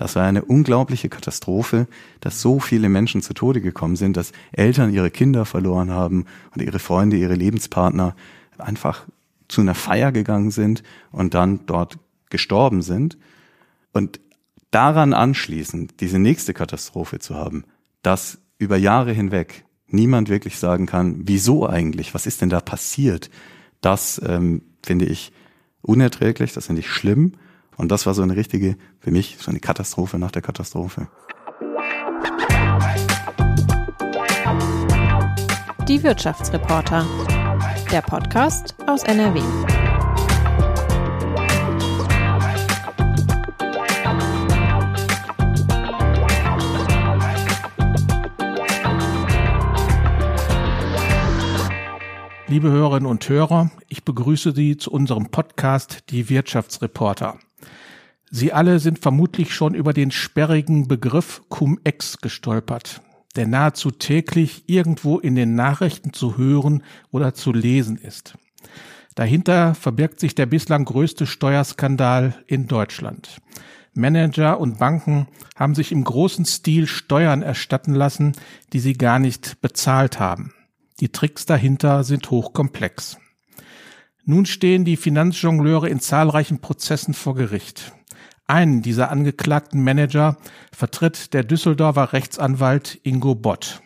Das war eine unglaubliche Katastrophe, dass so viele Menschen zu Tode gekommen sind, dass Eltern ihre Kinder verloren haben und ihre Freunde, ihre Lebenspartner einfach zu einer Feier gegangen sind und dann dort gestorben sind. Und daran anschließend diese nächste Katastrophe zu haben, dass über Jahre hinweg niemand wirklich sagen kann, wieso eigentlich, was ist denn da passiert, das ähm, finde ich unerträglich, das finde ich schlimm. Und das war so eine richtige, für mich, so eine Katastrophe nach der Katastrophe. Die Wirtschaftsreporter. Der Podcast aus NRW. Liebe Hörerinnen und Hörer, ich begrüße Sie zu unserem Podcast Die Wirtschaftsreporter. Sie alle sind vermutlich schon über den sperrigen Begriff Cum-Ex gestolpert, der nahezu täglich irgendwo in den Nachrichten zu hören oder zu lesen ist. Dahinter verbirgt sich der bislang größte Steuerskandal in Deutschland. Manager und Banken haben sich im großen Stil Steuern erstatten lassen, die sie gar nicht bezahlt haben. Die Tricks dahinter sind hochkomplex. Nun stehen die Finanzjongleure in zahlreichen Prozessen vor Gericht. Einen dieser angeklagten Manager vertritt der Düsseldorfer Rechtsanwalt Ingo Bott.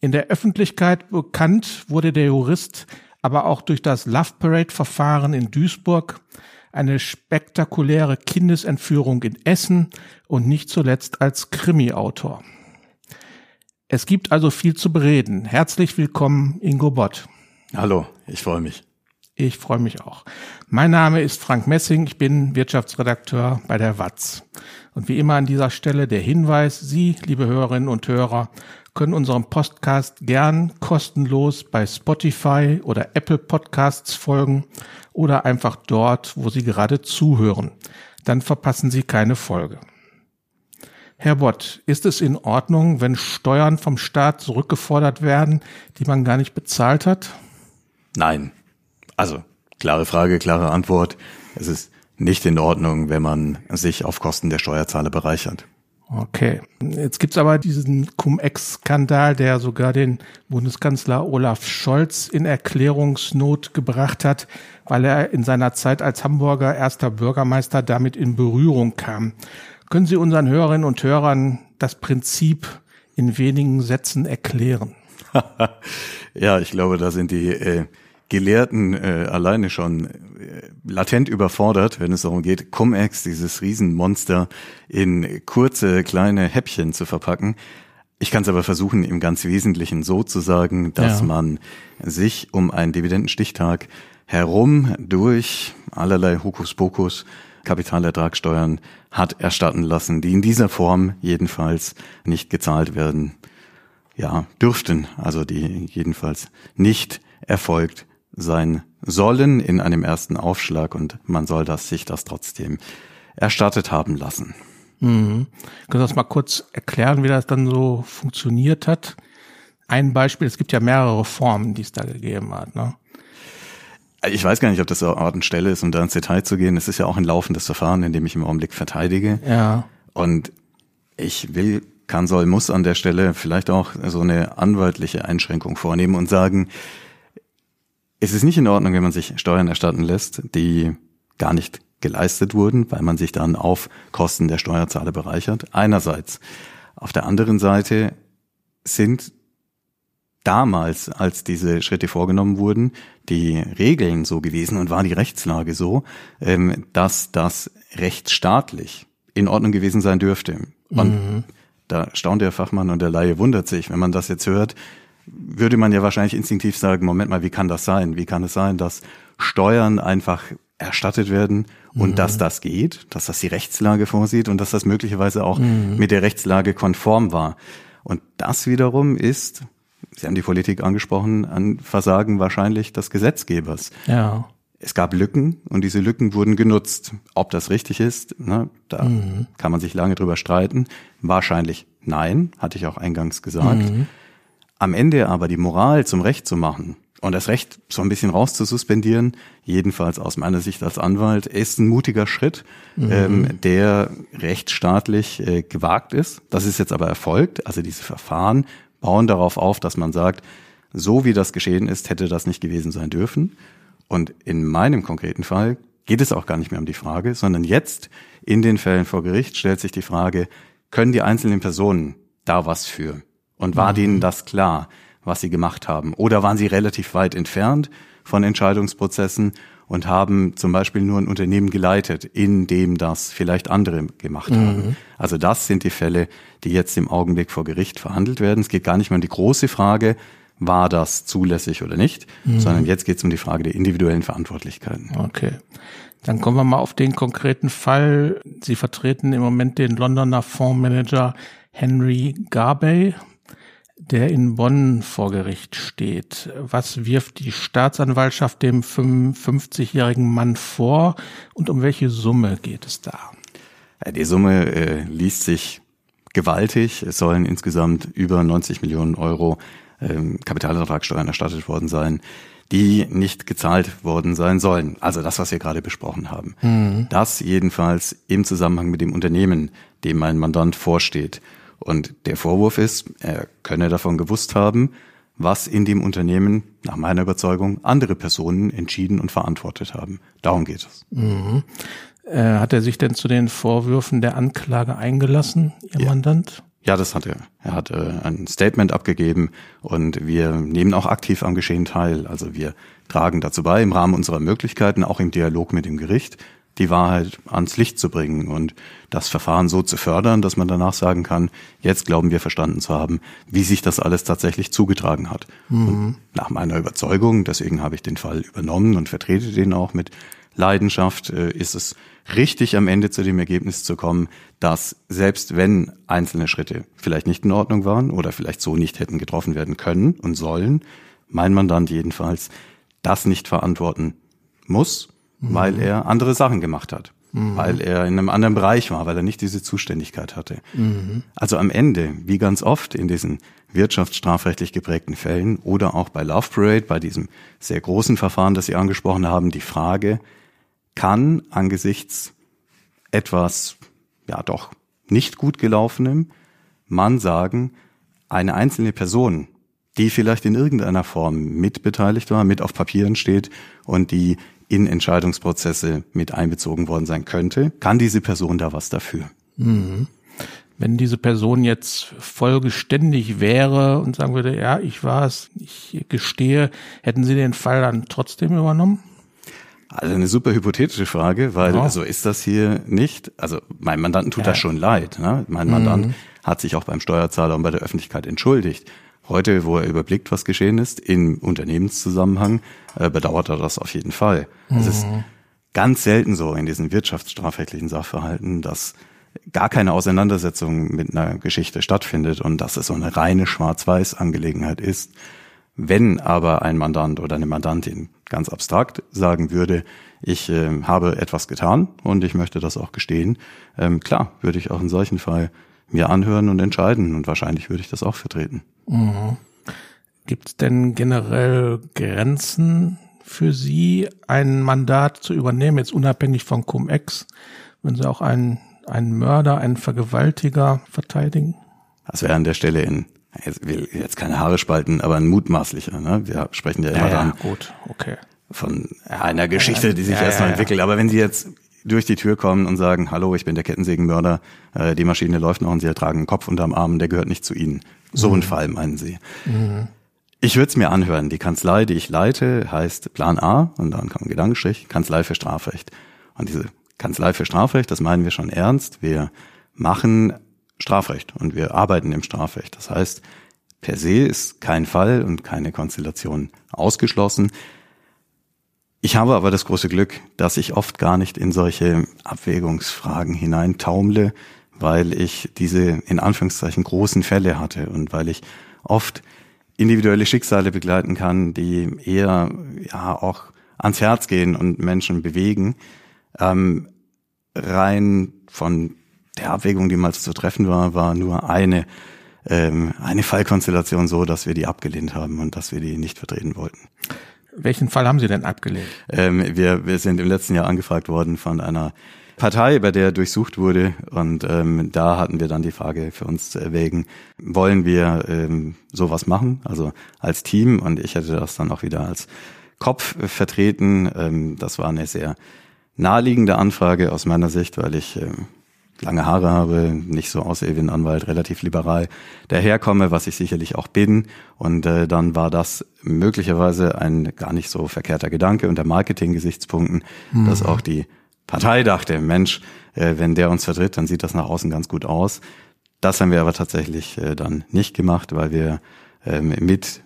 In der Öffentlichkeit bekannt wurde der Jurist aber auch durch das Love Parade Verfahren in Duisburg, eine spektakuläre Kindesentführung in Essen und nicht zuletzt als Krimi-Autor. Es gibt also viel zu bereden. Herzlich willkommen, Ingo Bott. Hallo, ich freue mich. Ich freue mich auch. Mein Name ist Frank Messing, ich bin Wirtschaftsredakteur bei der WAZ. Und wie immer an dieser Stelle der Hinweis, Sie, liebe Hörerinnen und Hörer, können unserem Podcast gern kostenlos bei Spotify oder Apple Podcasts folgen oder einfach dort, wo Sie gerade zuhören. Dann verpassen Sie keine Folge. Herr Bott, ist es in Ordnung, wenn Steuern vom Staat zurückgefordert werden, die man gar nicht bezahlt hat? Nein. Also, klare Frage, klare Antwort. Es ist nicht in Ordnung, wenn man sich auf Kosten der Steuerzahler bereichert. Okay. Jetzt gibt's aber diesen Cum-Ex-Skandal, der sogar den Bundeskanzler Olaf Scholz in Erklärungsnot gebracht hat, weil er in seiner Zeit als Hamburger erster Bürgermeister damit in Berührung kam. Können Sie unseren Hörerinnen und Hörern das Prinzip in wenigen Sätzen erklären? ja, ich glaube, da sind die äh, Gelehrten äh, alleine schon äh, latent überfordert, wenn es darum geht, Cum-Ex, dieses Riesenmonster, in kurze, kleine Häppchen zu verpacken. Ich kann es aber versuchen, im ganz Wesentlichen so zu sagen, dass ja. man sich um einen Dividendenstichtag herum durch allerlei Hokuspokus Kapitalertragssteuern hat erstatten lassen, die in dieser Form jedenfalls nicht gezahlt werden, ja, dürften, also die jedenfalls nicht erfolgt sein sollen in einem ersten Aufschlag und man soll das sich das trotzdem erstattet haben lassen. Mhm. Können Sie das mal kurz erklären, wie das dann so funktioniert hat? Ein Beispiel, es gibt ja mehrere Formen, die es da gegeben hat. Ne? Ich weiß gar nicht, ob das so Art und Stelle ist, um da ins Detail zu gehen. Es ist ja auch ein laufendes Verfahren, in dem ich im Augenblick verteidige. Ja. Und ich will, kann, soll, muss an der Stelle vielleicht auch so eine anwaltliche Einschränkung vornehmen und sagen, es ist nicht in Ordnung, wenn man sich Steuern erstatten lässt, die gar nicht geleistet wurden, weil man sich dann auf Kosten der Steuerzahler bereichert. Einerseits. Auf der anderen Seite sind damals, als diese Schritte vorgenommen wurden, die Regeln so gewesen und war die Rechtslage so, ähm, dass das rechtsstaatlich in Ordnung gewesen sein dürfte. Und mhm. da staunt der Fachmann und der Laie wundert sich, wenn man das jetzt hört, würde man ja wahrscheinlich instinktiv sagen, Moment mal, wie kann das sein? Wie kann es sein, dass Steuern einfach erstattet werden und mhm. dass das geht, dass das die Rechtslage vorsieht und dass das möglicherweise auch mhm. mit der Rechtslage konform war. Und das wiederum ist Sie haben die Politik angesprochen, an Versagen wahrscheinlich des Gesetzgebers. Ja. Es gab Lücken und diese Lücken wurden genutzt. Ob das richtig ist, ne, da mhm. kann man sich lange drüber streiten. Wahrscheinlich nein, hatte ich auch eingangs gesagt. Am Ende aber die Moral zum Recht zu machen und das Recht so ein bisschen rauszususpendieren, jedenfalls aus meiner Sicht als Anwalt, ist ein mutiger Schritt, mhm. ähm, der rechtsstaatlich äh, gewagt ist. Das ist jetzt aber erfolgt. Also diese Verfahren bauen darauf auf, dass man sagt, so wie das geschehen ist, hätte das nicht gewesen sein dürfen. Und in meinem konkreten Fall geht es auch gar nicht mehr um die Frage, sondern jetzt in den Fällen vor Gericht stellt sich die Frage, können die einzelnen Personen da was für? Und war mhm. denen das klar? was sie gemacht haben? Oder waren sie relativ weit entfernt von Entscheidungsprozessen und haben zum Beispiel nur ein Unternehmen geleitet, in dem das vielleicht andere gemacht mhm. haben? Also das sind die Fälle, die jetzt im Augenblick vor Gericht verhandelt werden. Es geht gar nicht mehr um die große Frage, war das zulässig oder nicht, mhm. sondern jetzt geht es um die Frage der individuellen Verantwortlichkeiten. Okay. Dann kommen wir mal auf den konkreten Fall. Sie vertreten im Moment den Londoner Fondsmanager Henry Garbey der in Bonn vor Gericht steht. Was wirft die Staatsanwaltschaft dem 55-jährigen Mann vor und um welche Summe geht es da? Die Summe äh, liest sich gewaltig. Es sollen insgesamt über 90 Millionen Euro ähm, Kapitalertragssteuern erstattet worden sein, die nicht gezahlt worden sein sollen. Also das, was wir gerade besprochen haben. Mhm. Das jedenfalls im Zusammenhang mit dem Unternehmen, dem mein Mandant vorsteht. Und der Vorwurf ist, er könne davon gewusst haben, was in dem Unternehmen nach meiner Überzeugung andere Personen entschieden und verantwortet haben. Darum geht es. Mhm. Äh, hat er sich denn zu den Vorwürfen der Anklage eingelassen, Ihr ja. Mandant? Ja, das hat er. Er hat äh, ein Statement abgegeben und wir nehmen auch aktiv am Geschehen teil. Also wir tragen dazu bei, im Rahmen unserer Möglichkeiten, auch im Dialog mit dem Gericht, die Wahrheit ans Licht zu bringen und das Verfahren so zu fördern, dass man danach sagen kann, jetzt glauben wir verstanden zu haben, wie sich das alles tatsächlich zugetragen hat. Mhm. nach meiner Überzeugung, deswegen habe ich den Fall übernommen und vertrete den auch mit Leidenschaft, äh, ist es richtig am Ende zu dem Ergebnis zu kommen, dass selbst wenn einzelne Schritte vielleicht nicht in Ordnung waren oder vielleicht so nicht hätten getroffen werden können und sollen, mein Mandant jedenfalls das nicht verantworten muss mhm. weil er andere Sachen gemacht hat, mhm. weil er in einem anderen Bereich war, weil er nicht diese Zuständigkeit hatte. Mhm. Also am Ende, wie ganz oft in diesen wirtschaftsstrafrechtlich geprägten Fällen oder auch bei Love Parade, bei diesem sehr großen Verfahren, das Sie angesprochen haben, die Frage, kann angesichts etwas, ja doch, nicht gut gelaufenem, man sagen, eine einzelne Person, die vielleicht in irgendeiner Form mitbeteiligt war, mit auf Papieren steht und die in Entscheidungsprozesse mit einbezogen worden sein könnte, kann diese Person da was dafür. Mhm. Wenn diese Person jetzt vollgeständig wäre und sagen würde, ja, ich war es, ich gestehe, hätten Sie den Fall dann trotzdem übernommen? Also eine super hypothetische Frage, weil ja. also ist das hier nicht, also mein Mandanten tut ja. das schon leid. Ne? Mein Mandant mhm. hat sich auch beim Steuerzahler und bei der Öffentlichkeit entschuldigt. Heute, wo er überblickt, was geschehen ist, im Unternehmenszusammenhang, äh, bedauert er das auf jeden Fall. Mhm. Es ist mhm. ganz selten so in diesen wirtschaftsstrafrechtlichen Sachverhalten, dass gar keine Auseinandersetzung mit einer Geschichte stattfindet und dass es so eine reine Schwarz-Weiß-Angelegenheit ist. Wenn aber ein Mandant oder eine Mandantin ganz abstrakt sagen würde, ich äh, habe etwas getan und ich möchte das auch gestehen, ähm, klar, würde ich auch in solchen Fall mir anhören und entscheiden und wahrscheinlich würde ich das auch vertreten. Mhm. Gibt es denn generell Grenzen für Sie, ein Mandat zu übernehmen, jetzt unabhängig von Cum-Ex, wenn Sie auch einen, einen Mörder, einen Vergewaltiger verteidigen? Das wäre an der Stelle in, ich will jetzt keine Haare spalten, aber ein mutmaßlicher. Ne? Wir sprechen ja immer ja, dann gut, okay. von einer Geschichte, die sich ja, erstmal ja, entwickelt. Aber wenn Sie jetzt durch die Tür kommen und sagen, hallo, ich bin der Kettensägenmörder, äh, die Maschine läuft noch und Sie tragen einen Kopf unterm Arm, der gehört nicht zu Ihnen. So mhm. ein Fall, meinen Sie. Mhm. Ich würde es mir anhören. Die Kanzlei, die ich leite, heißt Plan A und dann kommt ein Gedankenstrich, Kanzlei für Strafrecht. Und diese Kanzlei für Strafrecht, das meinen wir schon ernst. Wir machen Strafrecht und wir arbeiten im Strafrecht. Das heißt, per se ist kein Fall und keine Konstellation ausgeschlossen. Ich habe aber das große Glück, dass ich oft gar nicht in solche Abwägungsfragen hineintaumle, weil ich diese in Anführungszeichen großen Fälle hatte und weil ich oft individuelle Schicksale begleiten kann, die eher ja auch ans Herz gehen und Menschen bewegen. Ähm, rein von der Abwägung, die mal zu treffen war, war nur eine ähm, eine Fallkonstellation so, dass wir die abgelehnt haben und dass wir die nicht vertreten wollten. Welchen Fall haben Sie denn abgelehnt? Ähm, wir, wir sind im letzten Jahr angefragt worden von einer Partei, bei der durchsucht wurde. Und ähm, da hatten wir dann die Frage für uns zu erwägen, wollen wir ähm, sowas machen, also als Team. Und ich hätte das dann auch wieder als Kopf vertreten. Ähm, das war eine sehr naheliegende Anfrage aus meiner Sicht, weil ich ähm, lange Haare habe, nicht so aussehe wie ein Anwalt, relativ liberal daherkomme, was ich sicherlich auch bin. Und äh, dann war das möglicherweise ein gar nicht so verkehrter Gedanke unter Marketing-Gesichtspunkten, mhm. dass auch die Partei dachte, Mensch, äh, wenn der uns vertritt, dann sieht das nach außen ganz gut aus. Das haben wir aber tatsächlich äh, dann nicht gemacht, weil wir ähm, mit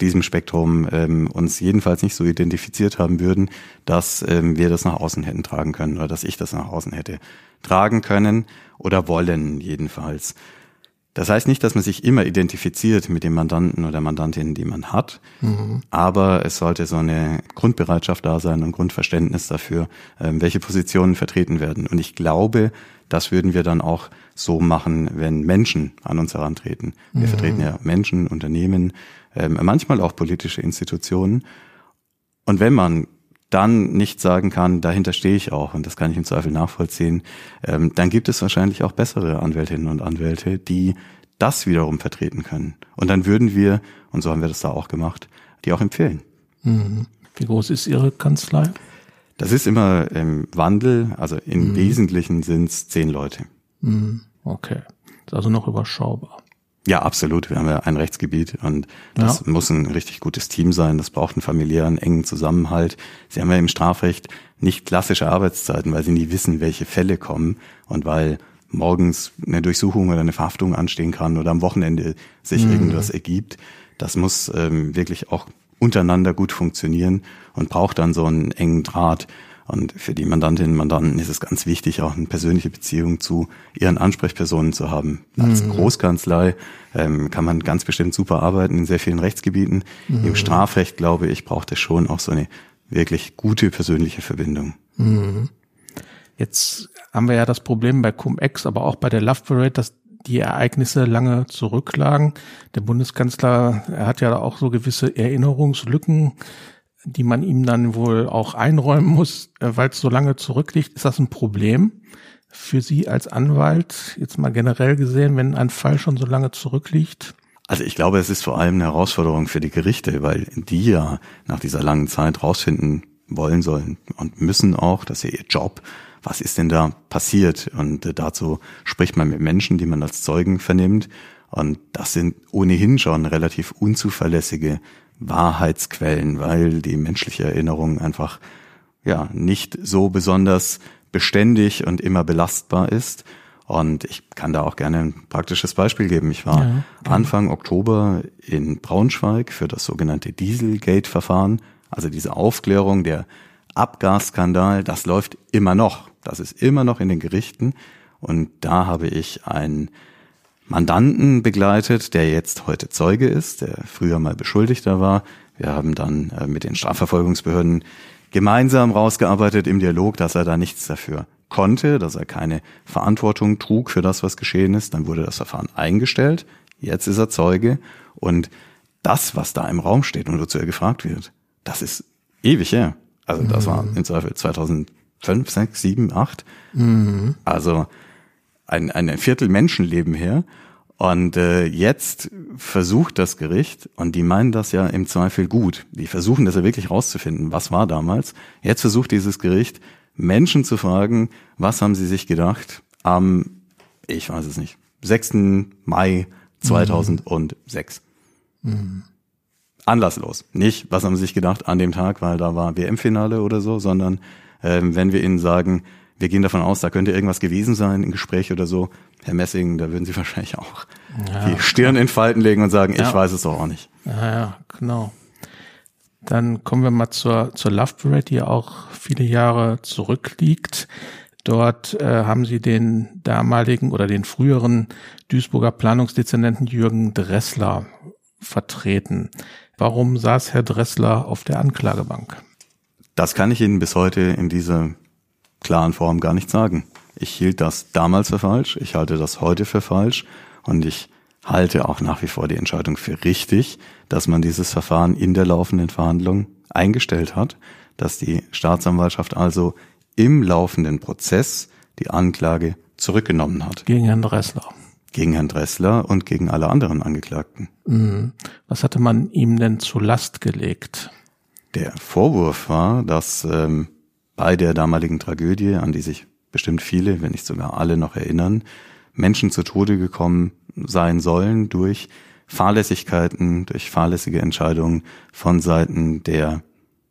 diesem Spektrum ähm, uns jedenfalls nicht so identifiziert haben würden, dass ähm, wir das nach außen hätten tragen können oder dass ich das nach außen hätte tragen können oder wollen jedenfalls. Das heißt nicht, dass man sich immer identifiziert mit dem Mandanten oder Mandantin, die man hat, mhm. aber es sollte so eine Grundbereitschaft da sein und Grundverständnis dafür, ähm, welche Positionen vertreten werden. Und ich glaube, das würden wir dann auch so machen, wenn Menschen an uns herantreten. Wir mhm. vertreten ja Menschen, Unternehmen, manchmal auch politische Institutionen. Und wenn man dann nicht sagen kann, dahinter stehe ich auch und das kann ich im Zweifel nachvollziehen, ähm, dann gibt es wahrscheinlich auch bessere Anwältinnen und Anwälte, die das wiederum vertreten können. Und dann würden wir, und so haben wir das da auch gemacht, die auch empfehlen. Mhm. Wie groß ist Ihre Kanzlei? Das ist immer im Wandel, also im mhm. Wesentlichen sind es zehn Leute. Mhm. Okay, ist also noch überschaubar. Ja, absolut. Wir haben ja ein Rechtsgebiet und das ja. muss ein richtig gutes Team sein. Das braucht einen familiären, engen Zusammenhalt. Sie haben ja im Strafrecht nicht klassische Arbeitszeiten, weil sie nie wissen, welche Fälle kommen und weil morgens eine Durchsuchung oder eine Verhaftung anstehen kann oder am Wochenende sich mhm. irgendwas ergibt. Das muss ähm, wirklich auch untereinander gut funktionieren und braucht dann so einen engen Draht. Und für die Mandantinnen und Mandanten ist es ganz wichtig, auch eine persönliche Beziehung zu ihren Ansprechpersonen zu haben. Als mhm. Großkanzlei ähm, kann man ganz bestimmt super arbeiten in sehr vielen Rechtsgebieten. Mhm. Im Strafrecht, glaube ich, braucht es schon auch so eine wirklich gute persönliche Verbindung. Mhm. Jetzt haben wir ja das Problem bei Cum-Ex, aber auch bei der Love Parade, dass die Ereignisse lange zurücklagen. Der Bundeskanzler, er hat ja auch so gewisse Erinnerungslücken die man ihm dann wohl auch einräumen muss, äh, weil es so lange zurückliegt. Ist das ein Problem für Sie als Anwalt, jetzt mal generell gesehen, wenn ein Fall schon so lange zurückliegt? Also ich glaube, es ist vor allem eine Herausforderung für die Gerichte, weil die ja nach dieser langen Zeit rausfinden wollen sollen und müssen auch, dass ja ihr Job, was ist denn da passiert? Und äh, dazu spricht man mit Menschen, die man als Zeugen vernimmt. Und das sind ohnehin schon relativ unzuverlässige Wahrheitsquellen, weil die menschliche Erinnerung einfach ja nicht so besonders beständig und immer belastbar ist. Und ich kann da auch gerne ein praktisches Beispiel geben. Ich war ja, Anfang Oktober in Braunschweig für das sogenannte Dieselgate-Verfahren, also diese Aufklärung der Abgasskandal, das läuft immer noch. Das ist immer noch in den Gerichten. Und da habe ich ein Mandanten begleitet, der jetzt heute Zeuge ist, der früher mal Beschuldigter war. Wir haben dann äh, mit den Strafverfolgungsbehörden gemeinsam rausgearbeitet im Dialog, dass er da nichts dafür konnte, dass er keine Verantwortung trug für das, was geschehen ist. Dann wurde das Verfahren eingestellt. Jetzt ist er Zeuge. Und das, was da im Raum steht und wozu er gefragt wird, das ist ewig her. Also das mhm. war im Zweifel 2005, 6, 7, 8. Mhm. Also ein, ein Viertel Menschenleben her. Und äh, jetzt versucht das Gericht, und die meinen das ja im Zweifel gut, die versuchen das ja wirklich rauszufinden, was war damals. Jetzt versucht dieses Gericht, Menschen zu fragen, was haben sie sich gedacht am, ich weiß es nicht, 6. Mai 2006. Mhm. Anlasslos. Nicht, was haben sie sich gedacht an dem Tag, weil da war WM-Finale oder so, sondern ähm, wenn wir ihnen sagen, wir gehen davon aus, da könnte irgendwas gewesen sein, ein Gespräch oder so. Herr Messing, da würden Sie wahrscheinlich auch ja, die Stirn in Falten legen und sagen, ja. ich weiß es doch auch nicht. Ja, ja, genau. Dann kommen wir mal zur, zur Love Parade, die ja auch viele Jahre zurückliegt. Dort äh, haben Sie den damaligen oder den früheren Duisburger Planungsdezernenten Jürgen Dressler vertreten. Warum saß Herr Dressler auf der Anklagebank? Das kann ich Ihnen bis heute in dieser klaren Form gar nicht sagen. Ich hielt das damals für falsch, ich halte das heute für falsch und ich halte auch nach wie vor die Entscheidung für richtig, dass man dieses Verfahren in der laufenden Verhandlung eingestellt hat, dass die Staatsanwaltschaft also im laufenden Prozess die Anklage zurückgenommen hat. Gegen Herrn Dressler. Gegen Herrn Dressler und gegen alle anderen Angeklagten. Mhm. Was hatte man ihm denn zu Last gelegt? Der Vorwurf war, dass ähm, bei der damaligen Tragödie, an die sich bestimmt viele, wenn nicht sogar alle noch erinnern, Menschen zu Tode gekommen sein sollen durch Fahrlässigkeiten, durch fahrlässige Entscheidungen von Seiten der,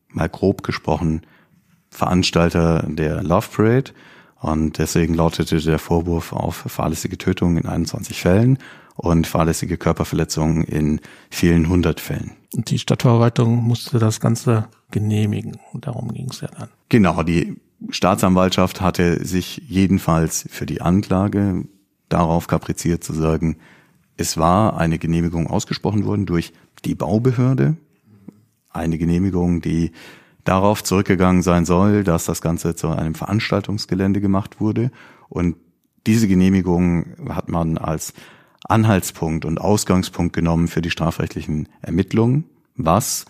mal grob gesprochen, Veranstalter der Love Parade. Und deswegen lautete der Vorwurf auf fahrlässige Tötungen in 21 Fällen und fahrlässige Körperverletzungen in vielen hundert Fällen. Und die Stadtverwaltung musste das Ganze genehmigen. Und darum ging es ja dann. Genau, die Staatsanwaltschaft hatte sich jedenfalls für die Anklage darauf kapriziert zu sagen, es war eine Genehmigung ausgesprochen worden durch die Baubehörde, eine Genehmigung, die darauf zurückgegangen sein soll, dass das Ganze zu einem Veranstaltungsgelände gemacht wurde. Und diese Genehmigung hat man als Anhaltspunkt und Ausgangspunkt genommen für die strafrechtlichen Ermittlungen, was,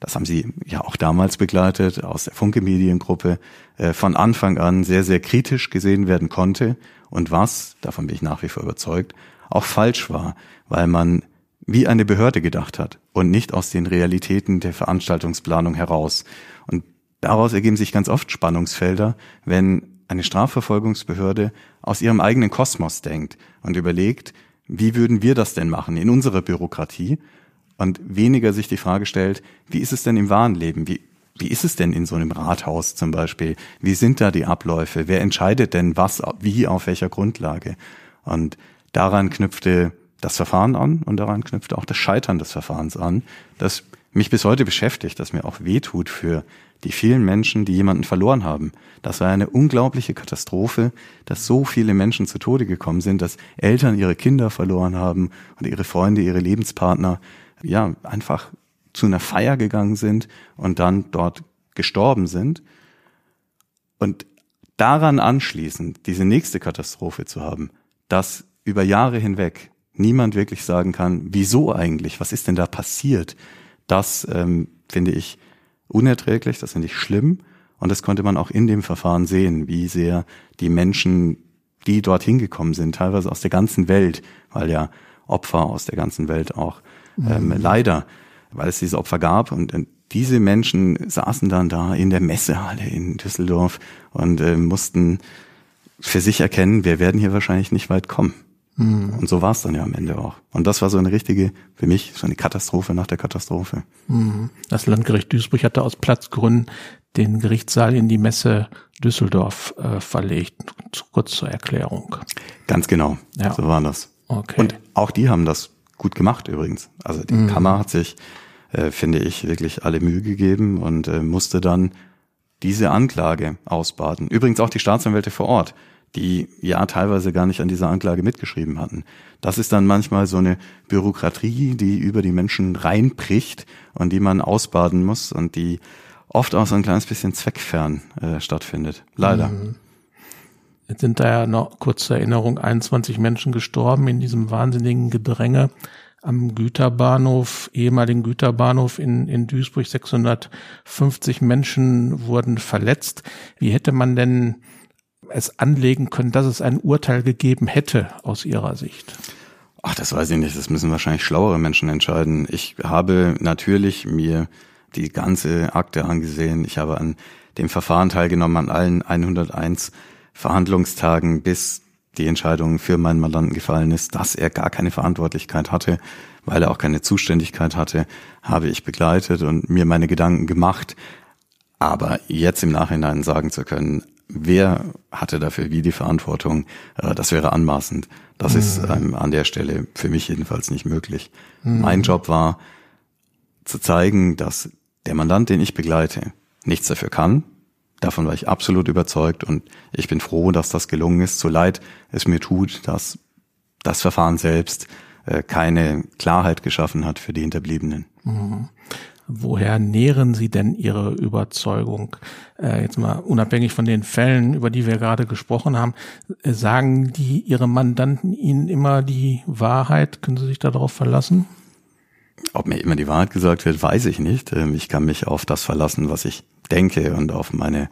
das haben Sie ja auch damals begleitet aus der Funke Mediengruppe, äh, von Anfang an sehr, sehr kritisch gesehen werden konnte. Und was, davon bin ich nach wie vor überzeugt, auch falsch war, weil man wie eine Behörde gedacht hat und nicht aus den Realitäten der Veranstaltungsplanung heraus. Und daraus ergeben sich ganz oft Spannungsfelder, wenn eine Strafverfolgungsbehörde aus ihrem eigenen Kosmos denkt und überlegt, wie würden wir das denn machen in unserer Bürokratie und weniger sich die Frage stellt, wie ist es denn im wahren Leben? Wie, wie ist es denn in so einem Rathaus zum Beispiel? Wie sind da die Abläufe? Wer entscheidet denn was, wie, auf welcher Grundlage? Und daran knüpfte das Verfahren an und daran knüpfte auch das Scheitern des Verfahrens an, das mich bis heute beschäftigt, das mir auch wehtut für die vielen Menschen, die jemanden verloren haben. Das war eine unglaubliche Katastrophe, dass so viele Menschen zu Tode gekommen sind, dass Eltern ihre Kinder verloren haben und ihre Freunde, ihre Lebenspartner, ja, einfach zu einer Feier gegangen sind und dann dort gestorben sind. Und daran anschließend diese nächste Katastrophe zu haben, dass über Jahre hinweg niemand wirklich sagen kann, wieso eigentlich, was ist denn da passiert, das ähm, finde ich unerträglich, das finde ich schlimm. Und das konnte man auch in dem Verfahren sehen, wie sehr die Menschen, die dorthin gekommen sind, teilweise aus der ganzen Welt, weil ja Opfer aus der ganzen Welt auch ähm, mhm. leider, weil es diese Opfer gab und äh, diese Menschen saßen dann da in der Messehalle in Düsseldorf und äh, mussten für sich erkennen, wir werden hier wahrscheinlich nicht weit kommen. Mhm. Und so war es dann ja am Ende auch. Und das war so eine richtige, für mich, so eine Katastrophe nach der Katastrophe. Mhm. Das Landgericht Duisburg hatte aus Platzgründen den Gerichtssaal in die Messe Düsseldorf äh, verlegt. Kurz zur Erklärung. Ganz genau. Ja. So war das. Okay. Und auch die haben das gut gemacht übrigens. Also die mhm. Kammer hat sich, äh, finde ich, wirklich alle Mühe gegeben und äh, musste dann diese Anklage ausbaden. Übrigens auch die Staatsanwälte vor Ort die ja teilweise gar nicht an dieser Anklage mitgeschrieben hatten. Das ist dann manchmal so eine Bürokratie, die über die Menschen reinbricht und die man ausbaden muss und die oft auch so ein kleines bisschen zweckfern äh, stattfindet. Leider. Mhm. Jetzt sind da ja noch kurz zur Erinnerung 21 Menschen gestorben in diesem wahnsinnigen Gedränge am Güterbahnhof, ehemaligen Güterbahnhof in, in Duisburg. 650 Menschen wurden verletzt. Wie hätte man denn es anlegen können, dass es ein Urteil gegeben hätte aus Ihrer Sicht? Ach, das weiß ich nicht. Das müssen wahrscheinlich schlauere Menschen entscheiden. Ich habe natürlich mir die ganze Akte angesehen. Ich habe an dem Verfahren teilgenommen, an allen 101 Verhandlungstagen, bis die Entscheidung für meinen Mandanten gefallen ist, dass er gar keine Verantwortlichkeit hatte, weil er auch keine Zuständigkeit hatte, habe ich begleitet und mir meine Gedanken gemacht. Aber jetzt im Nachhinein sagen zu können, wer hatte dafür wie die Verantwortung, äh, das wäre anmaßend. Das mhm. ist ähm, an der Stelle für mich jedenfalls nicht möglich. Mhm. Mein Job war zu zeigen, dass der Mandant, den ich begleite, nichts dafür kann. Davon war ich absolut überzeugt und ich bin froh, dass das gelungen ist, so leid es mir tut, dass das Verfahren selbst äh, keine Klarheit geschaffen hat für die Hinterbliebenen. Mhm. Woher nähren Sie denn Ihre Überzeugung? Äh, jetzt mal unabhängig von den Fällen, über die wir gerade gesprochen haben, äh, sagen die Ihre Mandanten Ihnen immer die Wahrheit? Können Sie sich darauf verlassen? Ob mir immer die Wahrheit gesagt wird, weiß ich nicht. Ähm, ich kann mich auf das verlassen, was ich denke und auf meine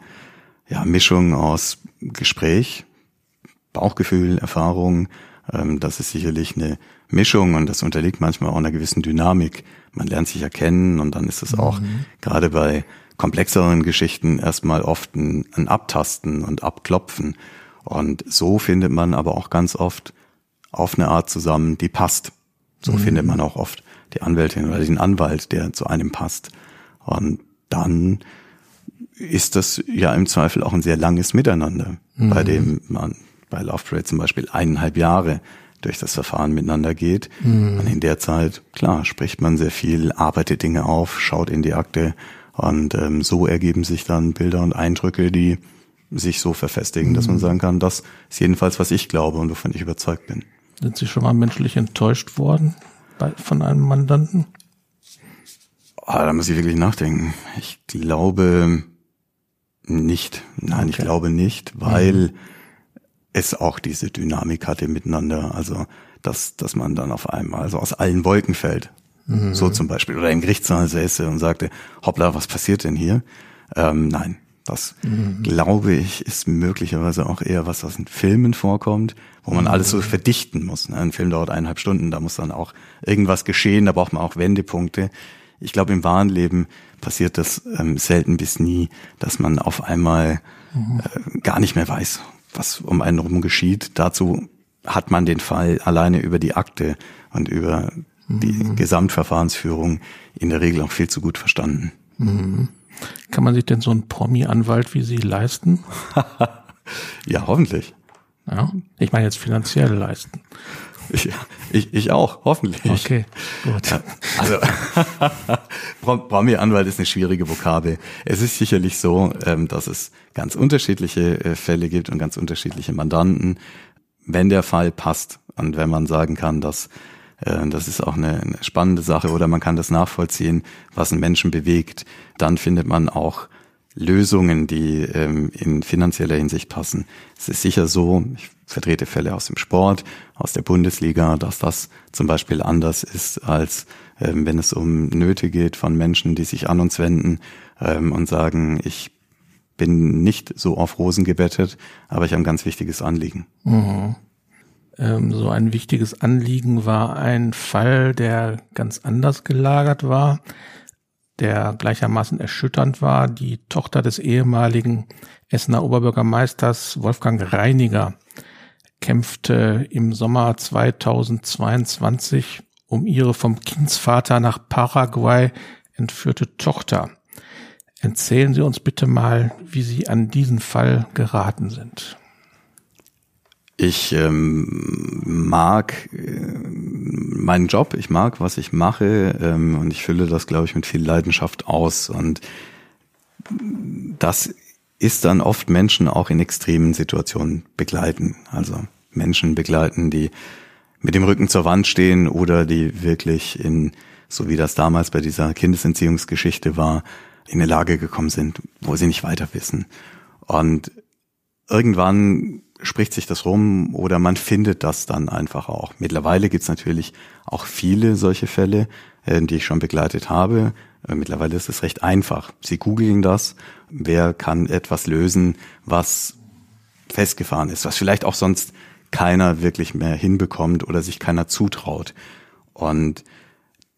ja, Mischung aus Gespräch, Bauchgefühl, Erfahrung. Ähm, das ist sicherlich eine Mischung und das unterliegt manchmal auch einer gewissen Dynamik. Man lernt sich erkennen und dann ist es auch mhm. gerade bei komplexeren Geschichten erstmal oft ein, ein Abtasten und Abklopfen. Und so findet man aber auch ganz oft auf eine Art zusammen, die passt. So mhm. findet man auch oft die Anwältin oder den Anwalt, der zu einem passt. Und dann ist das ja im Zweifel auch ein sehr langes Miteinander, mhm. bei dem man bei Love Parade zum Beispiel eineinhalb Jahre durch das Verfahren miteinander geht. Mhm. Und in der Zeit, klar, spricht man sehr viel, arbeitet Dinge auf, schaut in die Akte und ähm, so ergeben sich dann Bilder und Eindrücke, die sich so verfestigen, mhm. dass man mhm. sagen kann, das ist jedenfalls, was ich glaube und wovon ich überzeugt bin. Sind Sie schon mal menschlich enttäuscht worden bei, von einem Mandanten? Oh, da muss ich wirklich nachdenken. Ich glaube nicht. Nein, okay. ich glaube nicht, weil mhm es auch diese Dynamik hatte miteinander. Also, dass, dass man dann auf einmal so aus allen Wolken fällt. Mhm. So zum Beispiel. Oder im Gerichtssaal säße und sagte, hoppla, was passiert denn hier? Ähm, nein, das mhm. glaube ich ist möglicherweise auch eher was, was in Filmen vorkommt, wo man mhm. alles so verdichten muss. Ne? Ein Film dauert eineinhalb Stunden, da muss dann auch irgendwas geschehen, da braucht man auch Wendepunkte. Ich glaube, im wahren Leben passiert das ähm, selten bis nie, dass man auf einmal mhm. äh, gar nicht mehr weiß, was um einen herum geschieht. Dazu hat man den Fall alleine über die Akte und über die mhm. Gesamtverfahrensführung in der Regel auch viel zu gut verstanden. Mhm. Kann man sich denn so einen Promi-Anwalt wie Sie leisten? ja, hoffentlich. Ja, ich meine jetzt finanziell leisten. Ich, ich, ich auch, hoffentlich. Okay, gut. Also, Promi-Anwalt ist eine schwierige Vokabel. Es ist sicherlich so, ähm, dass es ganz unterschiedliche äh, Fälle gibt und ganz unterschiedliche Mandanten. Wenn der Fall passt und wenn man sagen kann, dass äh, das ist auch eine, spannende Sache oder man kann das nachvollziehen, was einen Menschen bewegt, dann findet man auch Lösungen, die ähm, in finanzieller Hinsicht passen. Es ist sicher so, ich vertrete Fälle aus dem Sport, aus der Bundesliga, dass das zum Beispiel anders ist, als ähm, wenn es um Nöte geht von Menschen, die sich an uns wenden ähm, und sagen, ich bin nicht so auf Rosen gebettet, aber ich habe ein ganz wichtiges Anliegen. Mhm. Ähm, so ein wichtiges Anliegen war ein Fall, der ganz anders gelagert war der gleichermaßen erschütternd war. Die Tochter des ehemaligen Essener Oberbürgermeisters Wolfgang Reiniger kämpfte im Sommer 2022 um ihre vom Kindsvater nach Paraguay entführte Tochter. Erzählen Sie uns bitte mal, wie Sie an diesen Fall geraten sind. Ich ähm, mag äh, meinen Job, ich mag, was ich mache ähm, und ich fülle das, glaube ich, mit viel Leidenschaft aus. Und das ist dann oft Menschen auch in extremen Situationen begleiten. Also Menschen begleiten, die mit dem Rücken zur Wand stehen oder die wirklich in, so wie das damals bei dieser Kindesentziehungsgeschichte war, in eine Lage gekommen sind, wo sie nicht weiter wissen. Und irgendwann spricht sich das rum oder man findet das dann einfach auch. Mittlerweile gibt's natürlich auch viele solche Fälle, äh, die ich schon begleitet habe. Äh, mittlerweile ist es recht einfach. Sie googeln das, wer kann etwas lösen, was festgefahren ist, was vielleicht auch sonst keiner wirklich mehr hinbekommt oder sich keiner zutraut. Und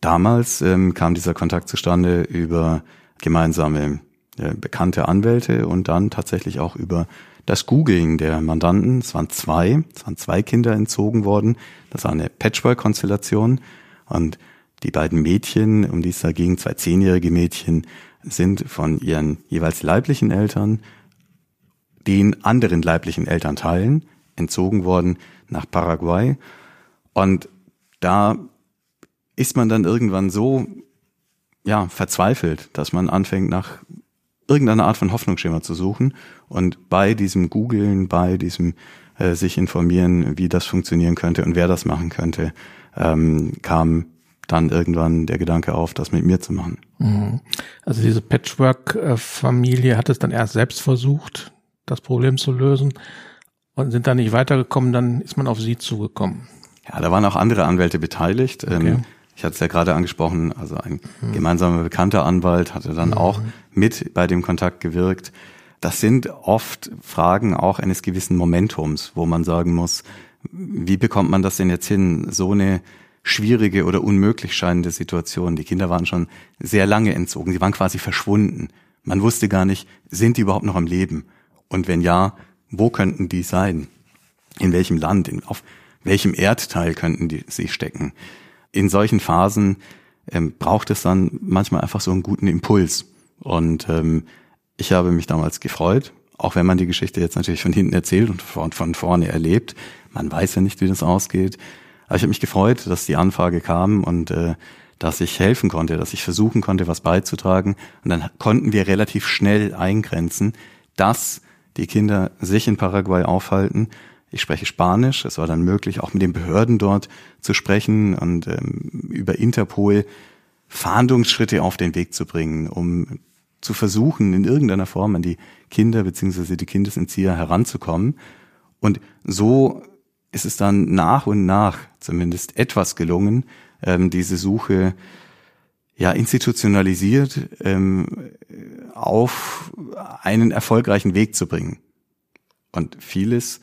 damals ähm, kam dieser Kontakt zustande über gemeinsame äh, bekannte Anwälte und dann tatsächlich auch über das Googling der Mandanten. Es waren zwei, es waren zwei Kinder entzogen worden. Das war eine Patchwork-Konstellation. Und die beiden Mädchen, um die es da ging, zwei zehnjährige Mädchen, sind von ihren jeweils leiblichen Eltern den anderen leiblichen Elternteilen entzogen worden nach Paraguay. Und da ist man dann irgendwann so, ja, verzweifelt, dass man anfängt nach irgendeine Art von Hoffnungsschema zu suchen und bei diesem Googlen, bei diesem äh, sich informieren, wie das funktionieren könnte und wer das machen könnte, ähm, kam dann irgendwann der Gedanke auf, das mit mir zu machen. Mhm. Also diese Patchwork-Familie hat es dann erst selbst versucht, das Problem zu lösen und sind dann nicht weitergekommen, dann ist man auf sie zugekommen. Ja, da waren auch andere Anwälte beteiligt. Ähm, okay. Ich hatte es ja gerade angesprochen, also ein mhm. gemeinsamer bekannter Anwalt hatte dann mhm. auch mit bei dem Kontakt gewirkt. Das sind oft Fragen auch eines gewissen Momentums, wo man sagen muss, wie bekommt man das denn jetzt hin, so eine schwierige oder unmöglich scheinende Situation. Die Kinder waren schon sehr lange entzogen, sie waren quasi verschwunden. Man wusste gar nicht, sind die überhaupt noch am Leben? Und wenn ja, wo könnten die sein? In welchem Land? In, auf welchem Erdteil könnten die sie stecken? In solchen Phasen ähm, braucht es dann manchmal einfach so einen guten Impuls. Und ähm, ich habe mich damals gefreut, auch wenn man die Geschichte jetzt natürlich von hinten erzählt und von, von vorne erlebt. Man weiß ja nicht, wie das ausgeht. Aber ich habe mich gefreut, dass die Anfrage kam und äh, dass ich helfen konnte, dass ich versuchen konnte, was beizutragen. Und dann konnten wir relativ schnell eingrenzen, dass die Kinder sich in Paraguay aufhalten. Ich spreche Spanisch. Es war dann möglich, auch mit den Behörden dort zu sprechen und ähm, über Interpol Fahndungsschritte auf den Weg zu bringen, um zu versuchen, in irgendeiner Form an die Kinder beziehungsweise die Kindesentzieher heranzukommen. Und so ist es dann nach und nach zumindest etwas gelungen, ähm, diese Suche ja institutionalisiert ähm, auf einen erfolgreichen Weg zu bringen. Und vieles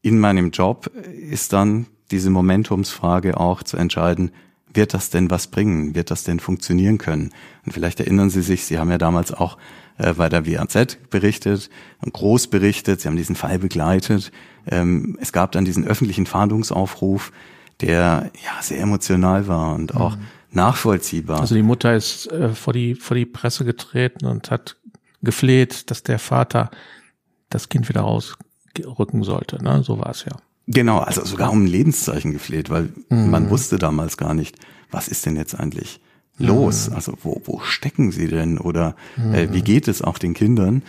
in meinem Job ist dann diese Momentumsfrage auch zu entscheiden, wird das denn was bringen? Wird das denn funktionieren können? Und vielleicht erinnern Sie sich, Sie haben ja damals auch äh, bei der WAZ berichtet und groß berichtet, Sie haben diesen Fall begleitet. Ähm, es gab dann diesen öffentlichen Fahndungsaufruf, der ja sehr emotional war und auch mhm. nachvollziehbar. Also die Mutter ist äh, vor die vor die Presse getreten und hat gefleht, dass der Vater das Kind wieder rausrücken sollte. Ne? So war es ja. Genau, also sogar um ein Lebenszeichen gefleht, weil mhm. man wusste damals gar nicht, was ist denn jetzt eigentlich los? Mhm. Also wo, wo stecken sie denn? Oder äh, wie mhm. geht es auch den Kindern?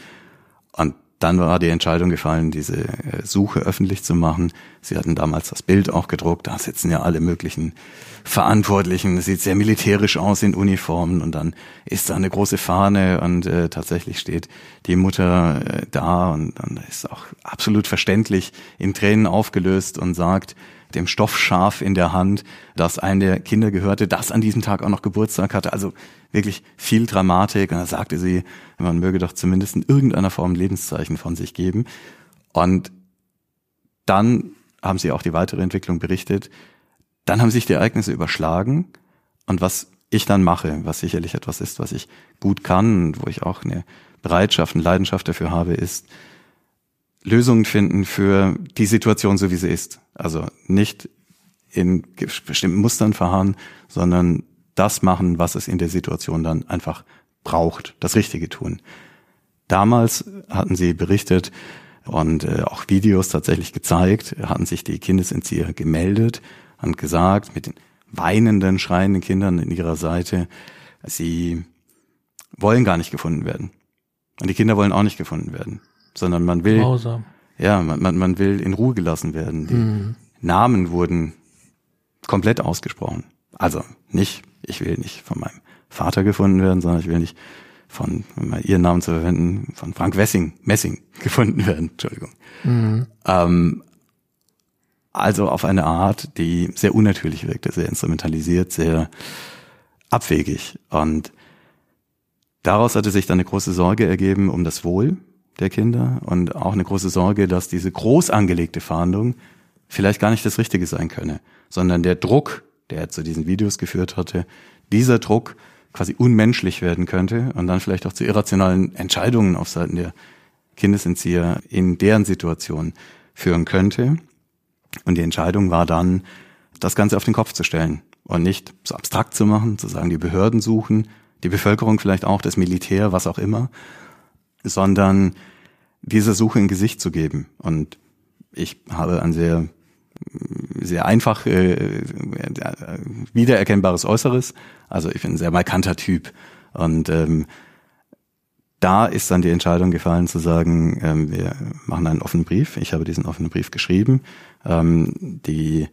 Und dann war die Entscheidung gefallen, diese äh, Suche öffentlich zu machen. Sie hatten damals das Bild auch gedruckt, da sitzen ja alle möglichen Verantwortlichen. Es sieht sehr militärisch aus in Uniformen und dann ist da eine große Fahne und äh, tatsächlich steht die Mutter äh, da und dann ist auch absolut verständlich in Tränen aufgelöst und sagt, dem Stoffschaf in der Hand, dass ein der Kinder gehörte, das an diesem Tag auch noch Geburtstag hatte. Also wirklich viel Dramatik. Und da sagte sie, man möge doch zumindest in irgendeiner Form Lebenszeichen von sich geben. Und dann haben sie auch die weitere Entwicklung berichtet. Dann haben sich die Ereignisse überschlagen. Und was ich dann mache, was sicherlich etwas ist, was ich gut kann und wo ich auch eine Bereitschaft, eine Leidenschaft dafür habe, ist, Lösungen finden für die Situation, so wie sie ist. Also nicht in bestimmten Mustern verharren, sondern das machen, was es in der Situation dann einfach braucht, das Richtige tun. Damals hatten sie berichtet und äh, auch Videos tatsächlich gezeigt, hatten sich die Kindesentzieher gemeldet und gesagt, mit den weinenden, schreienden Kindern in ihrer Seite, sie wollen gar nicht gefunden werden. Und die Kinder wollen auch nicht gefunden werden sondern man will, Grausam. ja, man, man, man will in Ruhe gelassen werden. Die mhm. Namen wurden komplett ausgesprochen. Also nicht, ich will nicht von meinem Vater gefunden werden, sondern ich will nicht von, um mal ihren Namen zu verwenden, von Frank Wessing, Messing gefunden werden, Entschuldigung. Mhm. Ähm, also auf eine Art, die sehr unnatürlich wirkte, sehr instrumentalisiert, sehr abwegig. Und daraus hatte sich dann eine große Sorge ergeben um das Wohl der Kinder und auch eine große Sorge, dass diese groß angelegte Fahndung vielleicht gar nicht das Richtige sein könne, sondern der Druck, der zu diesen Videos geführt hatte, dieser Druck quasi unmenschlich werden könnte und dann vielleicht auch zu irrationalen Entscheidungen auf Seiten der Kindesentzieher in deren Situation führen könnte. Und die Entscheidung war dann, das Ganze auf den Kopf zu stellen und nicht so abstrakt zu machen, zu sagen, die Behörden suchen, die Bevölkerung vielleicht auch, das Militär, was auch immer, sondern dieser Suche ein Gesicht zu geben. Und ich habe ein sehr sehr einfach äh, wiedererkennbares Äußeres. Also ich bin ein sehr markanter Typ. Und ähm, da ist dann die Entscheidung gefallen zu sagen, ähm, wir machen einen offenen Brief. Ich habe diesen offenen Brief geschrieben. Ähm, die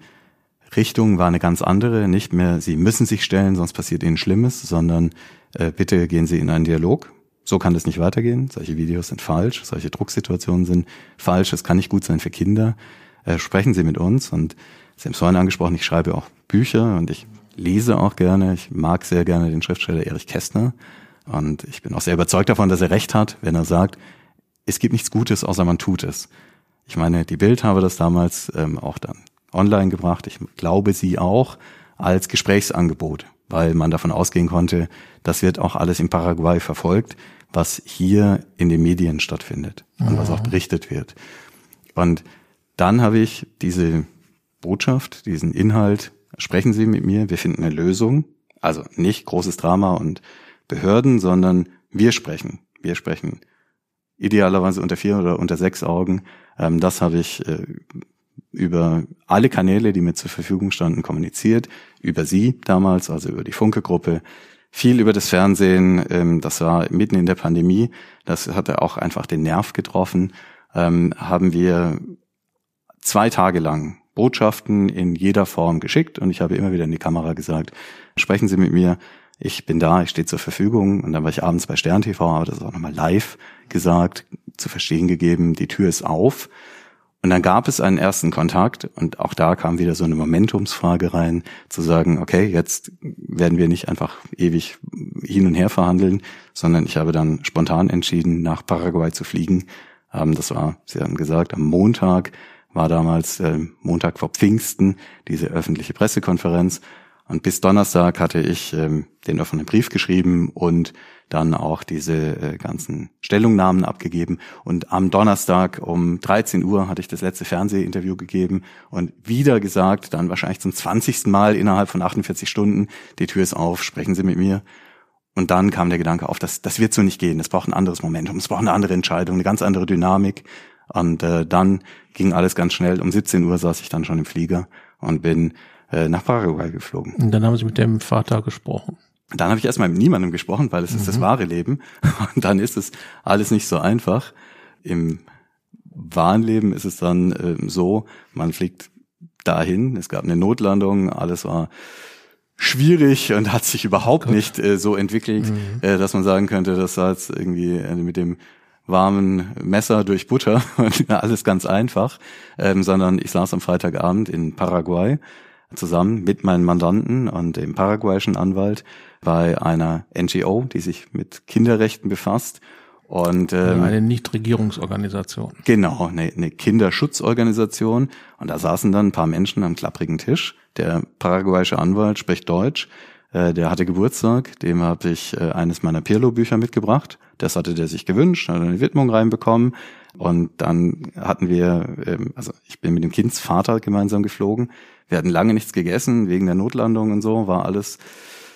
Richtung war eine ganz andere. Nicht mehr, Sie müssen sich stellen, sonst passiert Ihnen Schlimmes, sondern äh, bitte gehen Sie in einen Dialog. So kann das nicht weitergehen. Solche Videos sind falsch, solche Drucksituationen sind falsch. Es kann nicht gut sein für Kinder. Äh, sprechen Sie mit uns. Und Sie haben es vorhin angesprochen, ich schreibe auch Bücher und ich lese auch gerne. Ich mag sehr gerne den Schriftsteller Erich Kästner. Und ich bin auch sehr überzeugt davon, dass er recht hat, wenn er sagt, es gibt nichts Gutes, außer man tut es. Ich meine, die Bild habe das damals ähm, auch dann online gebracht. Ich glaube sie auch als Gesprächsangebot, weil man davon ausgehen konnte, das wird auch alles in Paraguay verfolgt, was hier in den Medien stattfindet und was auch berichtet wird. Und dann habe ich diese Botschaft, diesen Inhalt, sprechen Sie mit mir, wir finden eine Lösung. Also nicht großes Drama und Behörden, sondern wir sprechen. Wir sprechen idealerweise unter vier oder unter sechs Augen. Ähm, das habe ich äh, über alle Kanäle, die mir zur Verfügung standen, kommuniziert. Über Sie damals, also über die Funke-Gruppe. Viel über das Fernsehen. Ähm, das war mitten in der Pandemie. Das hatte auch einfach den Nerv getroffen. Ähm, haben wir zwei Tage lang Botschaften in jeder Form geschickt und ich habe immer wieder in die Kamera gesagt, sprechen Sie mit mir, ich bin da, ich stehe zur Verfügung. Und dann war ich abends bei Stern TV, aber das auch nochmal live gesagt, zu verstehen gegeben, die Tür ist auf. Und dann gab es einen ersten Kontakt und auch da kam wieder so eine Momentumsfrage rein, zu sagen, okay, jetzt werden wir nicht einfach ewig hin und her verhandeln, sondern ich habe dann spontan entschieden, nach Paraguay zu fliegen. Ähm, das war, Sie haben gesagt, am Montag war damals äh, Montag vor Pfingsten diese öffentliche Pressekonferenz. Und bis Donnerstag hatte ich ähm, den offenen Brief geschrieben und dann auch diese äh, ganzen Stellungnahmen abgegeben. Und am Donnerstag um 13 Uhr hatte ich das letzte Fernsehinterview gegeben und wieder gesagt, dann wahrscheinlich zum 20. Mal innerhalb von 48 Stunden, die Tür ist auf, sprechen Sie mit mir. Und dann kam der Gedanke auf, das, das wird so nicht gehen. Das braucht ein anderes Momentum, es braucht eine andere Entscheidung, eine ganz andere Dynamik. Und äh, dann ging alles ganz schnell. Um 17 Uhr saß ich dann schon im Flieger und bin äh, nach Paraguay geflogen. Und dann haben Sie mit dem Vater gesprochen. Dann habe ich erstmal mit niemandem gesprochen, weil es mhm. ist das mhm. wahre Leben. Und dann ist es alles nicht so einfach. Im wahren Leben ist es dann äh, so, man fliegt dahin, es gab eine Notlandung, alles war schwierig und hat sich überhaupt Gut. nicht äh, so entwickelt, mhm. äh, dass man sagen könnte, das war jetzt irgendwie äh, mit dem warmen Messer durch Butter und alles ganz einfach, ähm, sondern ich saß am Freitagabend in Paraguay zusammen mit meinen Mandanten und dem paraguayischen Anwalt bei einer NGO, die sich mit Kinderrechten befasst. Und ähm, eine Nichtregierungsorganisation. Genau, eine, eine Kinderschutzorganisation. Und da saßen dann ein paar Menschen am klapprigen Tisch. Der paraguayische Anwalt spricht Deutsch. Äh, der hatte Geburtstag, dem habe ich äh, eines meiner Pirlo-Bücher mitgebracht. Das hatte der sich gewünscht, hat eine Widmung reinbekommen. Und dann hatten wir, ähm, also ich bin mit dem Kindsvater gemeinsam geflogen. Wir hatten lange nichts gegessen wegen der Notlandung und so, war alles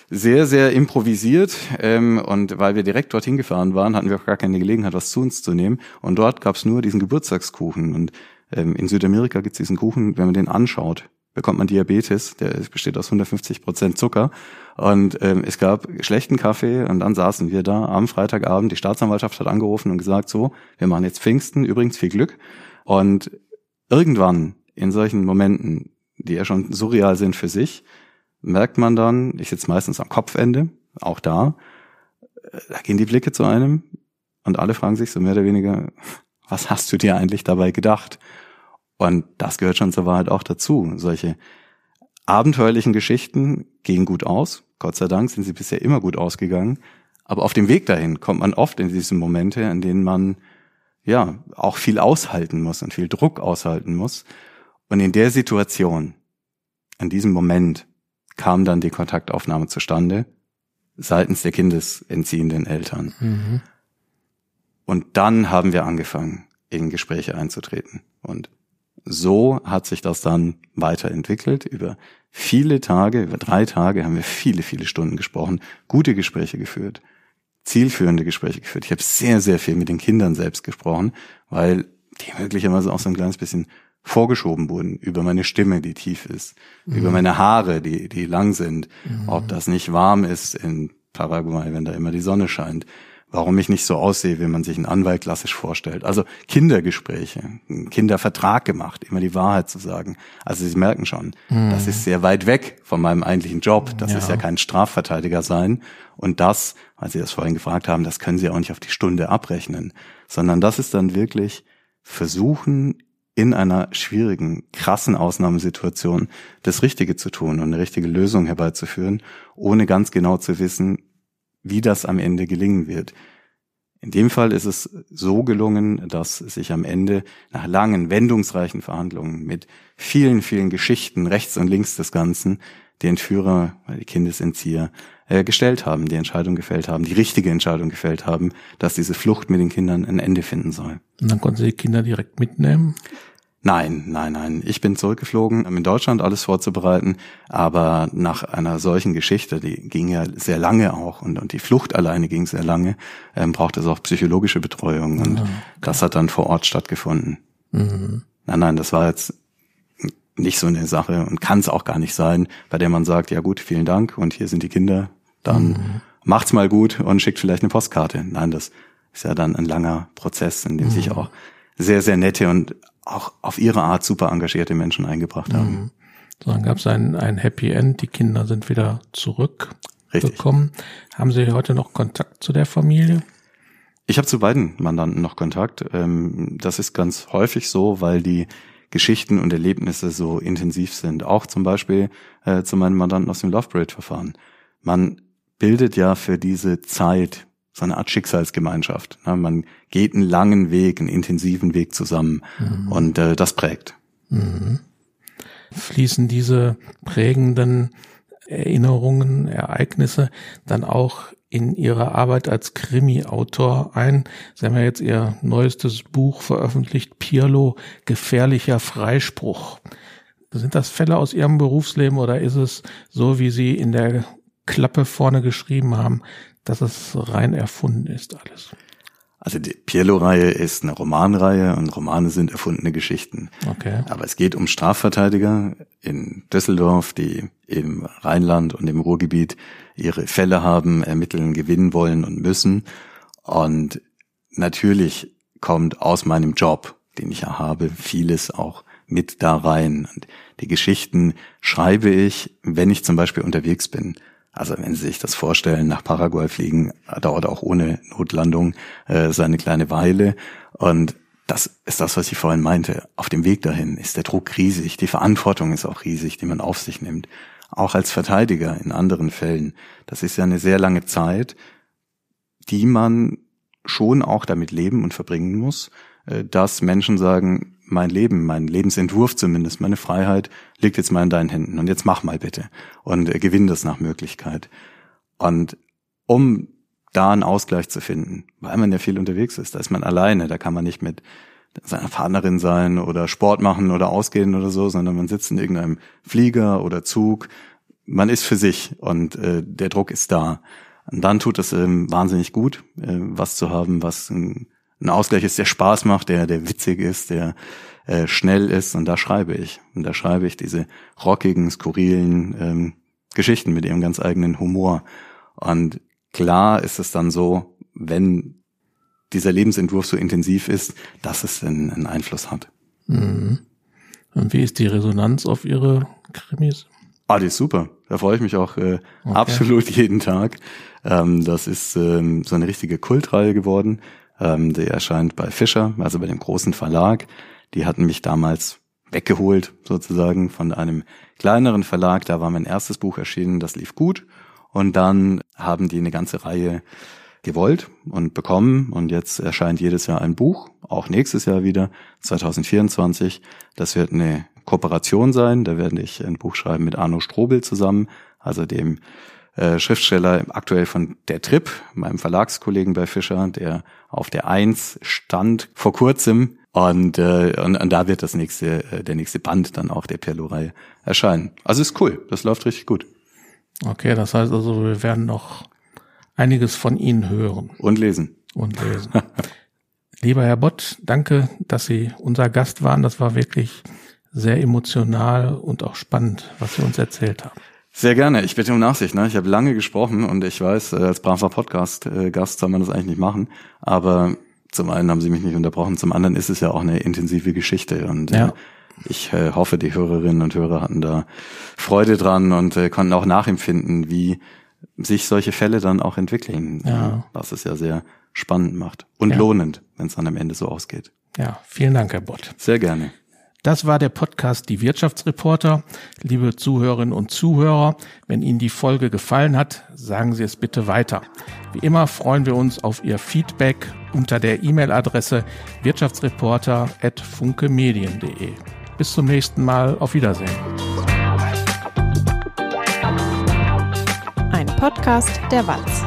sehr, sehr improvisiert. Ähm, und weil wir direkt dorthin gefahren waren, hatten wir auch gar keine Gelegenheit, was zu uns zu nehmen. Und dort gab es nur diesen Geburtstagskuchen. Und ähm, in Südamerika gibt es diesen Kuchen, wenn man den anschaut, bekommt man Diabetes. Der besteht aus 150 Prozent Zucker. Und ähm, es gab schlechten Kaffee und dann saßen wir da am Freitagabend. Die Staatsanwaltschaft hat angerufen und gesagt, so, wir machen jetzt Pfingsten, übrigens viel Glück. Und irgendwann in solchen Momenten die ja schon surreal sind für sich, merkt man dann, ich sitze meistens am Kopfende, auch da, da gehen die Blicke zu einem und alle fragen sich so mehr oder weniger, was hast du dir eigentlich dabei gedacht? Und das gehört schon zur Wahrheit auch dazu. Solche abenteuerlichen Geschichten gehen gut aus. Gott sei Dank sind sie bisher immer gut ausgegangen. Aber auf dem Weg dahin kommt man oft in diese Momente, in denen man ja auch viel aushalten muss und viel Druck aushalten muss. Und in der Situation, in diesem Moment, kam dann die Kontaktaufnahme zustande seitens der kindesentziehenden Eltern. Mhm. Und dann haben wir angefangen, in Gespräche einzutreten. Und so hat sich das dann weiterentwickelt. Über viele Tage, über drei Tage haben wir viele, viele Stunden gesprochen, gute Gespräche geführt, zielführende Gespräche geführt. Ich habe sehr, sehr viel mit den Kindern selbst gesprochen, weil die möglicherweise auch so ein kleines bisschen vorgeschoben wurden über meine Stimme, die tief ist, mhm. über meine Haare, die, die lang sind, mhm. ob das nicht warm ist in Paraguay, wenn da immer die Sonne scheint, warum ich nicht so aussehe, wie man sich einen Anwalt klassisch vorstellt. Also Kindergespräche, Kindervertrag gemacht, immer die Wahrheit zu sagen. Also Sie merken schon, mhm. das ist sehr weit weg von meinem eigentlichen Job. Das ja. ist ja kein Strafverteidiger sein. Und das, weil Sie das vorhin gefragt haben, das können Sie auch nicht auf die Stunde abrechnen, sondern das ist dann wirklich versuchen, in einer schwierigen, krassen Ausnahmesituation das Richtige zu tun und eine richtige Lösung herbeizuführen, ohne ganz genau zu wissen, wie das am Ende gelingen wird. In dem Fall ist es so gelungen, dass sich am Ende nach langen, wendungsreichen Verhandlungen mit vielen, vielen Geschichten rechts und links des Ganzen die Entführer, die Kindesentzieher äh, gestellt haben, die Entscheidung gefällt haben, die richtige Entscheidung gefällt haben, dass diese Flucht mit den Kindern ein Ende finden soll. Und dann konnten Sie die Kinder direkt mitnehmen? Nein, nein, nein. Ich bin zurückgeflogen, um in Deutschland alles vorzubereiten. Aber nach einer solchen Geschichte, die ging ja sehr lange auch und, und die Flucht alleine ging sehr lange, ähm, braucht es auch psychologische Betreuung. Und okay. das hat dann vor Ort stattgefunden. Mhm. Nein, nein, das war jetzt nicht so eine Sache und kann es auch gar nicht sein, bei der man sagt, ja gut, vielen Dank und hier sind die Kinder, dann mhm. macht's mal gut und schickt vielleicht eine Postkarte. Nein, das ist ja dann ein langer Prozess, in dem mhm. sich auch sehr, sehr nette und auch auf ihre Art super engagierte Menschen eingebracht haben. Mhm. So, dann gab es ein, ein Happy End, die Kinder sind wieder zurückgekommen. Haben Sie heute noch Kontakt zu der Familie? Ich habe zu beiden Mandanten noch Kontakt. Ähm, das ist ganz häufig so, weil die Geschichten und Erlebnisse so intensiv sind. Auch zum Beispiel äh, zu meinen Mandanten aus dem Lovebridge-Verfahren. Man bildet ja für diese Zeit so eine Art Schicksalsgemeinschaft. Ne? Man geht einen langen Weg, einen intensiven Weg zusammen mhm. und äh, das prägt. Mhm. Fließen diese prägenden Erinnerungen, Ereignisse dann auch in Ihre Arbeit als Krimi-Autor ein. Sie haben ja jetzt Ihr neuestes Buch veröffentlicht, Pirlo, gefährlicher Freispruch. Sind das Fälle aus Ihrem Berufsleben oder ist es so, wie Sie in der Klappe vorne geschrieben haben, dass es rein erfunden ist alles. Also die Pirlo-Reihe ist eine Romanreihe und Romane sind erfundene Geschichten. Okay. Aber es geht um Strafverteidiger in Düsseldorf, die im Rheinland und im Ruhrgebiet ihre Fälle haben, ermitteln, gewinnen wollen und müssen. Und natürlich kommt aus meinem Job, den ich ja habe, vieles auch mit da rein. Und die Geschichten schreibe ich, wenn ich zum Beispiel unterwegs bin. Also wenn Sie sich das vorstellen, nach Paraguay fliegen dauert auch ohne Notlandung äh, seine kleine Weile. Und das ist das, was ich vorhin meinte. Auf dem Weg dahin ist der Druck riesig, die Verantwortung ist auch riesig, die man auf sich nimmt. Auch als Verteidiger in anderen Fällen. Das ist ja eine sehr lange Zeit, die man schon auch damit leben und verbringen muss, äh, dass Menschen sagen, mein Leben, mein Lebensentwurf zumindest, meine Freiheit liegt jetzt mal in deinen Händen und jetzt mach mal bitte und äh, gewinn das nach Möglichkeit. Und um da einen Ausgleich zu finden, weil man ja viel unterwegs ist, da ist man alleine, da kann man nicht mit seiner Partnerin sein oder Sport machen oder ausgehen oder so, sondern man sitzt in irgendeinem Flieger oder Zug, man ist für sich und äh, der Druck ist da. Und dann tut es ähm, wahnsinnig gut, äh, was zu haben, was ein ein Ausgleich ist, der Spaß macht, der, der witzig ist, der äh, schnell ist. Und da schreibe ich. Und da schreibe ich diese rockigen, skurrilen ähm, Geschichten mit ihrem ganz eigenen Humor. Und klar ist es dann so, wenn dieser Lebensentwurf so intensiv ist, dass es einen, einen Einfluss hat. Mhm. Und wie ist die Resonanz auf Ihre Krimis? Ah, die ist super. Da freue ich mich auch äh, okay. absolut jeden Tag. Ähm, das ist ähm, so eine richtige Kultreihe geworden. Ähm, die erscheint bei Fischer, also bei dem großen Verlag. Die hatten mich damals weggeholt, sozusagen, von einem kleineren Verlag. Da war mein erstes Buch erschienen, das lief gut. Und dann haben die eine ganze Reihe gewollt und bekommen. Und jetzt erscheint jedes Jahr ein Buch, auch nächstes Jahr wieder, 2024. Das wird eine Kooperation sein. Da werde ich ein Buch schreiben mit Arno Strobel zusammen, also dem äh, Schriftsteller aktuell von Der Trip, meinem Verlagskollegen bei Fischer, der auf der Eins stand vor kurzem. Und, äh, und, und da wird das nächste, äh, der nächste Band dann auch der Perlo-Reihe erscheinen. Also ist cool, das läuft richtig gut. Okay, das heißt also, wir werden noch einiges von Ihnen hören. Und lesen. Und lesen. Lieber Herr Bott, danke, dass Sie unser Gast waren. Das war wirklich sehr emotional und auch spannend, was Sie uns erzählt haben. Sehr gerne. Ich bitte um Nachsicht. Ne? Ich habe lange gesprochen und ich weiß, äh, als braver Podcast-Gast soll man das eigentlich nicht machen. Aber zum einen haben Sie mich nicht unterbrochen, zum anderen ist es ja auch eine intensive Geschichte. Und äh, ja. ich äh, hoffe, die Hörerinnen und Hörer hatten da Freude dran und konnten auch nachempfinden, wie sich solche Fälle dann auch entwickeln. Ja. Was es ja sehr spannend macht und ja. lohnend, wenn es dann am Ende so ausgeht. Ja, vielen Dank, Herr Bott. Sehr gerne. Das war der Podcast Die Wirtschaftsreporter. Liebe Zuhörerinnen und Zuhörer, wenn Ihnen die Folge gefallen hat, sagen Sie es bitte weiter. Wie immer freuen wir uns auf Ihr Feedback unter der E-Mail-Adresse wirtschaftsreporter.funkemedien.de. Bis zum nächsten Mal. Auf Wiedersehen. Ein Podcast der Walz.